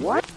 Aprendi.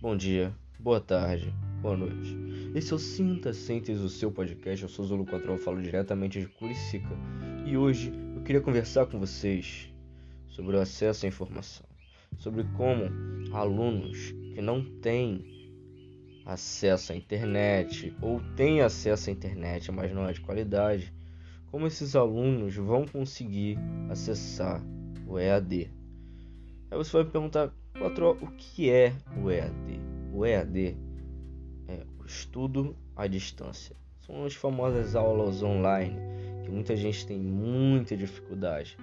Bom dia, boa tarde, boa noite. Esse é o Sinta Sentes, o seu podcast. Eu sou Zulu Control, falo diretamente de Curicica. E hoje eu queria conversar com vocês sobre o acesso à informação. Sobre como alunos que não têm acesso à internet ou têm acesso à internet, mas não é de qualidade, como esses alunos vão conseguir acessar o EAD. Aí você vai me perguntar, Patrão, o que é o EAD? O EAD o estudo à distância. São as famosas aulas online que muita gente tem muita dificuldade.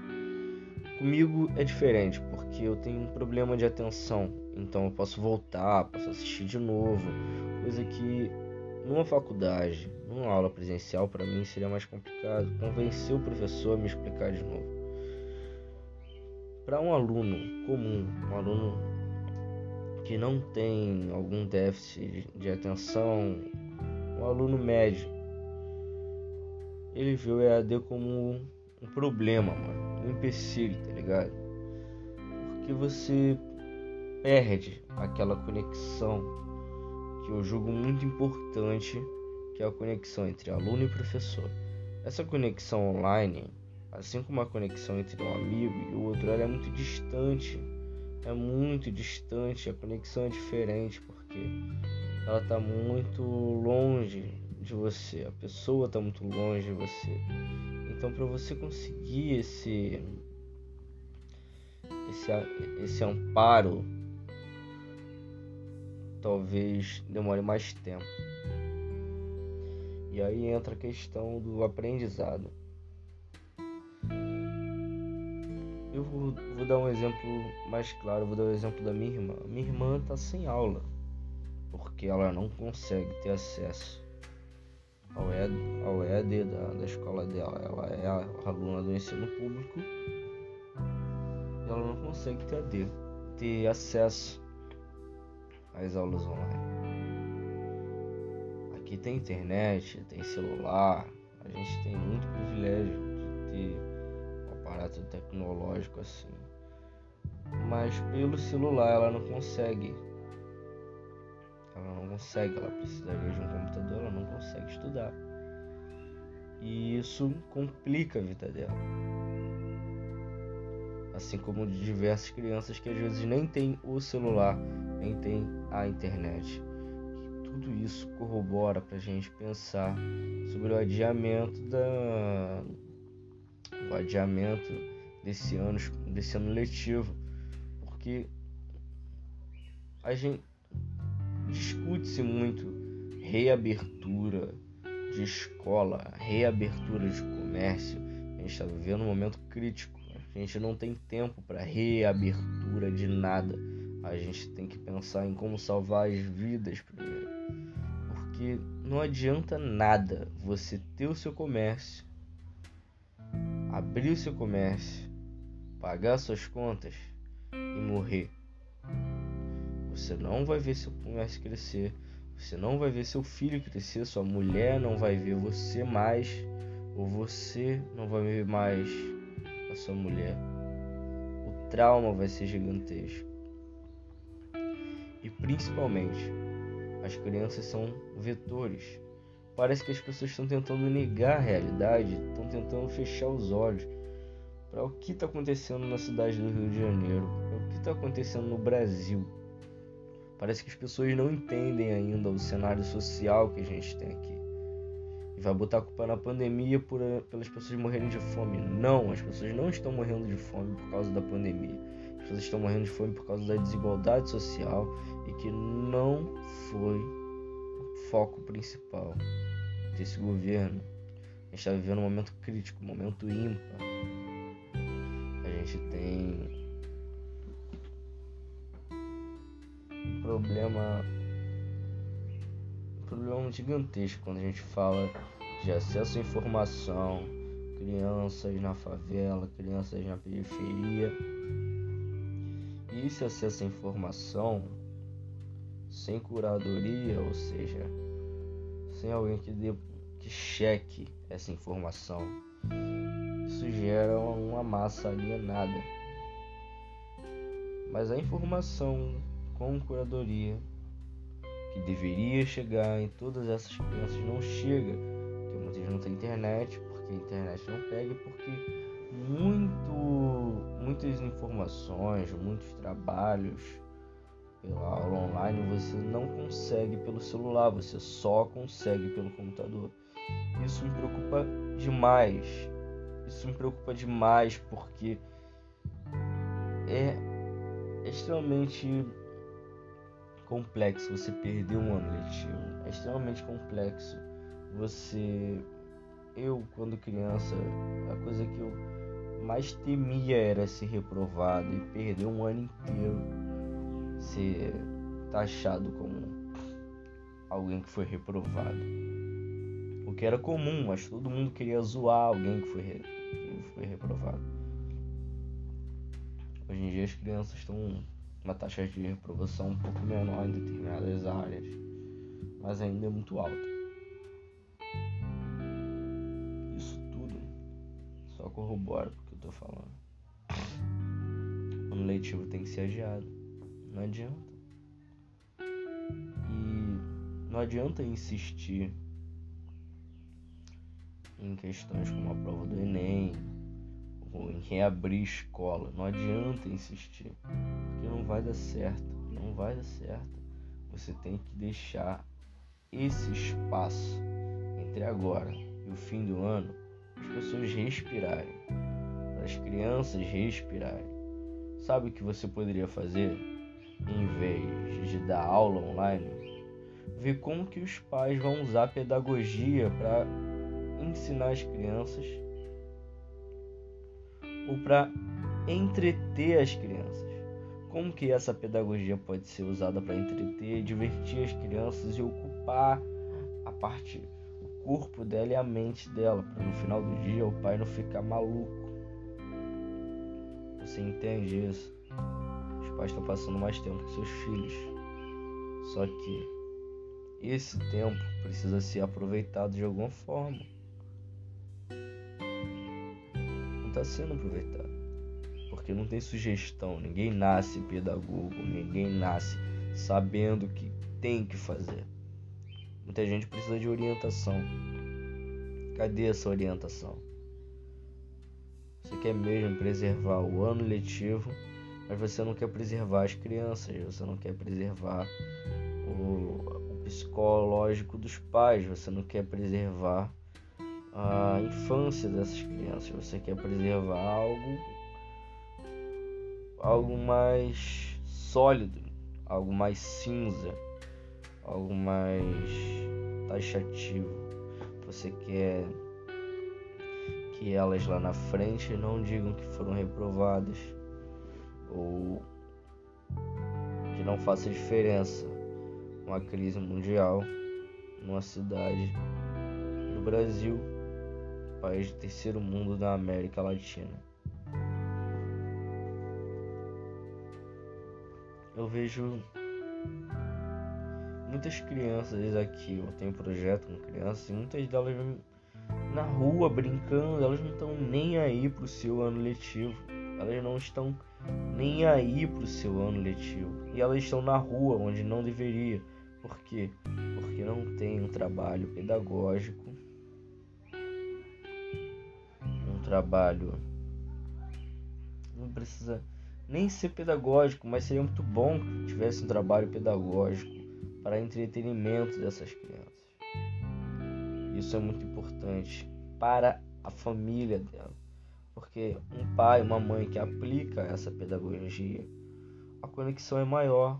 Comigo é diferente porque eu tenho um problema de atenção, então eu posso voltar, posso assistir de novo, coisa que numa faculdade, numa aula presencial para mim seria mais complicado convencer o professor a me explicar de novo. Para um aluno comum, um aluno que não tem algum déficit de atenção, um aluno médio, ele vê o EAD como um problema, mano, um empecilho, tá ligado? Porque você perde aquela conexão que eu julgo muito importante, que é a conexão entre aluno e professor. Essa conexão online Assim como a conexão entre um amigo e o outro, ela é muito distante. É muito distante, a conexão é diferente porque ela está muito longe de você, a pessoa está muito longe de você. Então, para você conseguir esse esse esse amparo, talvez demore mais tempo. E aí entra a questão do aprendizado. Eu vou, vou, dar um exemplo mais claro, vou dar o um exemplo da minha irmã. Minha irmã está sem aula, porque ela não consegue ter acesso ao EAD, ao EAD da, da escola dela. Ela é a aluna do ensino público e ela não consegue ter, AD, ter acesso às aulas online. Aqui tem internet, tem celular, a gente tem muito privilégio de ter aparato tecnológico assim. Mas pelo celular ela não consegue. Ela não consegue, ela precisaria de um computador, ela não consegue estudar. E isso complica a vida dela. Assim como de diversas crianças que às vezes nem tem o celular, nem tem a internet. Tudo isso corrobora para a gente pensar sobre o adiamento da, o adiamento desse ano, desse ano letivo, porque a gente discute-se muito reabertura de escola, reabertura de comércio. A gente está vivendo um momento crítico. A gente não tem tempo para reabertura de nada. A gente tem que pensar em como salvar as vidas primeiro. Porque não adianta nada você ter o seu comércio abrir o seu comércio, pagar suas contas e morrer. Você não vai ver seu comércio crescer, você não vai ver seu filho crescer, sua mulher não vai ver você mais, ou você não vai ver mais a sua mulher. O trauma vai ser gigantesco. E principalmente, as crianças são vetores Parece que as pessoas estão tentando negar a realidade, estão tentando fechar os olhos para o que está acontecendo na cidade do Rio de Janeiro, para o que está acontecendo no Brasil. Parece que as pessoas não entendem ainda o cenário social que a gente tem aqui. E vai botar a culpa na pandemia por, pelas pessoas morrerem de fome. Não, as pessoas não estão morrendo de fome por causa da pandemia. As pessoas estão morrendo de fome por causa da desigualdade social e que não foi o foco principal desse governo. A gente está vivendo um momento crítico, um momento ímpar. A gente tem um problema, problema gigantesco quando a gente fala de acesso à informação, crianças na favela, crianças na periferia. E esse acesso à informação sem curadoria, ou seja, sem alguém que, dê, que cheque essa informação, isso gera uma massa alienada. Mas a informação com curadoria que deveria chegar em todas essas crianças não chega, porque muitas não têm internet, porque a internet não pega, porque muito, muitas informações, muitos trabalhos pela aula online você não consegue pelo celular, você só consegue pelo computador. Isso me preocupa demais. Isso me preocupa demais porque é extremamente complexo você perder um ano letivo. É extremamente complexo você. Eu, quando criança, a coisa que eu mais temia era ser reprovado e perder um ano inteiro, ser taxado como alguém que foi reprovado. O que era comum, mas todo mundo queria zoar alguém que foi, re... que foi reprovado. Hoje em dia as crianças estão uma taxa de reprovação um pouco menor em determinadas áreas, mas ainda é muito alta. Isso tudo só corrobora o que eu tô falando. O ano letivo tem que ser adiado. Não adianta. E não adianta insistir em questões como a prova do Enem, ou em reabrir escola. Não adianta insistir porque não vai dar certo, não vai dar certo. Você tem que deixar esse espaço entre agora e o fim do ano para as pessoas respirarem, para as crianças respirarem. Sabe o que você poderia fazer em vez de dar aula online? Ver como que os pais vão usar pedagogia para ensinar as crianças ou para entreter as crianças. Como que essa pedagogia pode ser usada para entreter, divertir as crianças e ocupar a parte, o corpo dela e a mente dela, para no final do dia o pai não ficar maluco. Você entende isso? Os pais estão passando mais tempo com seus filhos. Só que esse tempo precisa ser aproveitado de alguma forma. Está sendo aproveitado porque não tem sugestão, ninguém nasce pedagogo, ninguém nasce sabendo o que tem que fazer. Muita gente precisa de orientação. Cadê essa orientação? Você quer mesmo preservar o ano letivo, mas você não quer preservar as crianças, você não quer preservar o, o psicológico dos pais, você não quer preservar a infância dessas crianças, você quer preservar algo algo mais sólido, algo mais cinza, algo mais taxativo. Você quer que elas lá na frente não digam que foram reprovadas ou que não faça diferença uma crise mundial numa cidade no Brasil, país de terceiro mundo da América Latina. eu vejo muitas crianças aqui. Eu tenho projeto com crianças e muitas delas na rua brincando, elas não estão nem aí pro seu ano letivo. Elas não estão nem aí pro seu ano letivo. E elas estão na rua onde não deveria. Por quê? Porque não tem um trabalho pedagógico, trabalho não precisa nem ser pedagógico, mas seria muito bom que tivesse um trabalho pedagógico para entretenimento dessas crianças. Isso é muito importante para a família dela, porque um pai, uma mãe que aplica essa pedagogia, a conexão é maior,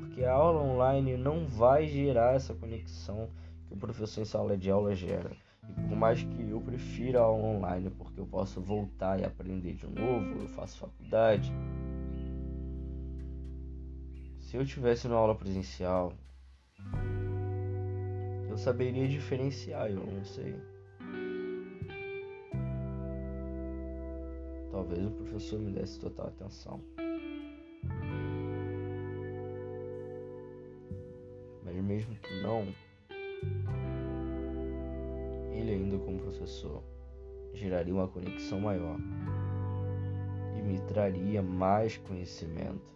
porque a aula online não vai gerar essa conexão que o professor em sala de aula gera. E por mais que eu prefira a aula online, porque eu posso voltar e aprender de novo, eu faço faculdade, se eu tivesse na aula presencial, eu saberia diferenciar, eu não sei. Talvez o professor me desse total atenção. Mas mesmo que não, ainda como professor geraria uma conexão maior e me traria mais conhecimento.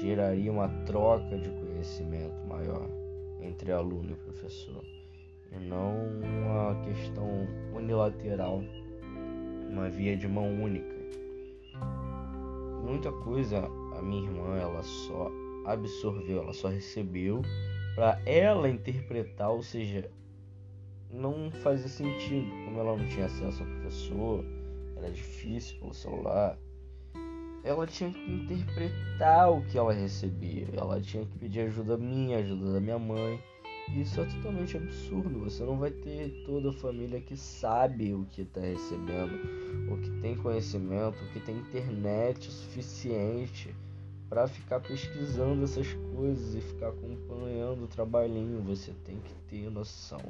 Geraria uma troca de conhecimento maior entre aluno e professor e não uma questão unilateral uma via de mão única. Muita coisa a minha irmã ela só absorveu, ela só recebeu para ela interpretar, ou seja, não fazia sentido, como ela não tinha acesso ao professor, era difícil pelo celular. Ela tinha que interpretar o que ela recebia, ela tinha que pedir ajuda minha, ajuda da minha mãe. Isso é totalmente absurdo. Você não vai ter toda a família que sabe o que está recebendo, ou que tem conhecimento, ou que tem internet suficiente para ficar pesquisando essas coisas e ficar acompanhando o trabalhinho. Você tem que ter noção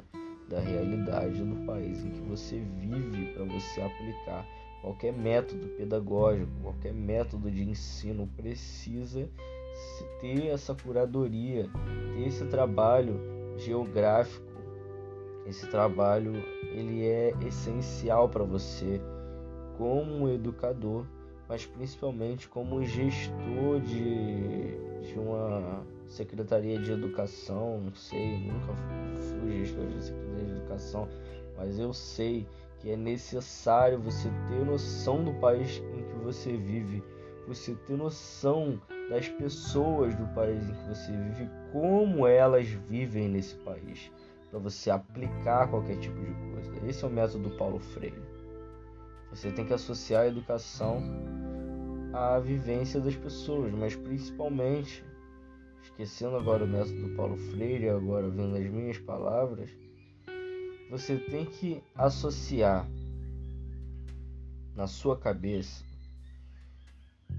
da realidade do país em que você vive para você aplicar. Qualquer método pedagógico, qualquer método de ensino precisa ter essa curadoria, ter esse trabalho geográfico. Esse trabalho ele é essencial para você como educador, mas principalmente como gestor de, de uma secretaria de educação, não sei, nunca fui gestor de secretaria de educação, mas eu sei que é necessário você ter noção do país em que você vive, você ter noção das pessoas do país em que você vive, como elas vivem nesse país, para você aplicar qualquer tipo de coisa. Esse é o método do Paulo Freire. Você tem que associar a educação à vivência das pessoas, mas principalmente, esquecendo agora o método do Paulo Freire, agora vendo as minhas palavras, você tem que associar na sua cabeça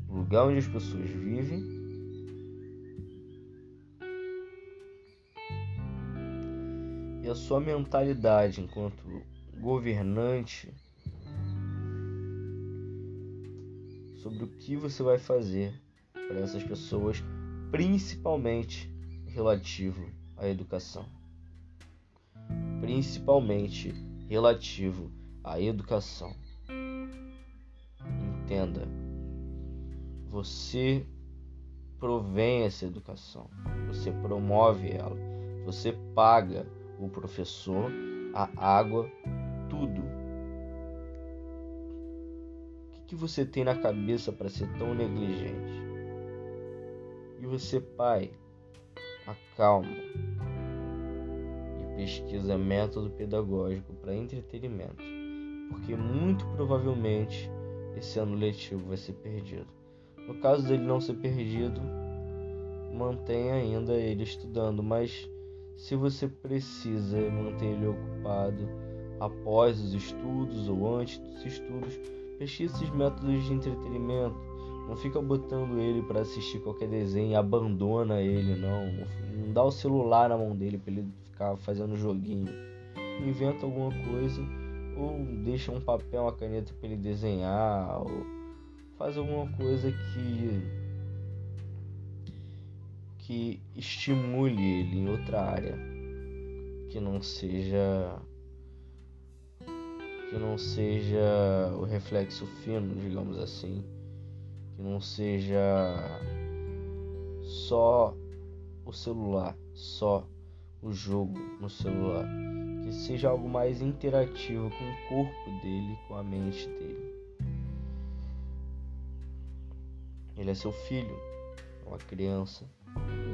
o lugar onde as pessoas vivem e a sua mentalidade enquanto governante sobre o que você vai fazer para essas pessoas, principalmente relativo à educação. Principalmente relativo à educação. Entenda você provém essa educação, você promove ela, você paga o professor, a água, tudo. O que, você tem na cabeça para ser tão negligente? E você, pai, acalma e pesquisa método pedagógico para entretenimento, porque muito provavelmente esse ano letivo vai ser perdido. No caso dele não ser perdido, mantenha ainda ele estudando, mas se você precisa manter ele ocupado após os estudos ou antes dos estudos, pesquise esses métodos de entretenimento. Não fica botando ele para assistir qualquer desenho, abandona ele, não. Não dá o celular na mão dele para ele ficar fazendo joguinho. Inventa alguma coisa ou deixa um papel, uma caneta para ele desenhar ou faz alguma coisa que que estimule ele em outra área que não seja que não seja o reflexo fino, digamos assim, que não seja só o celular, só o jogo no celular, que seja algo mais interativo com o corpo dele, com a mente dele. Ele é seu filho, é uma criança,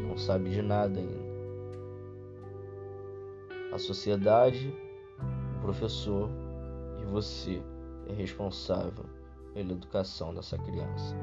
não sabe de nada ainda. A sociedade, o professor e você é responsável pela educação dessa criança.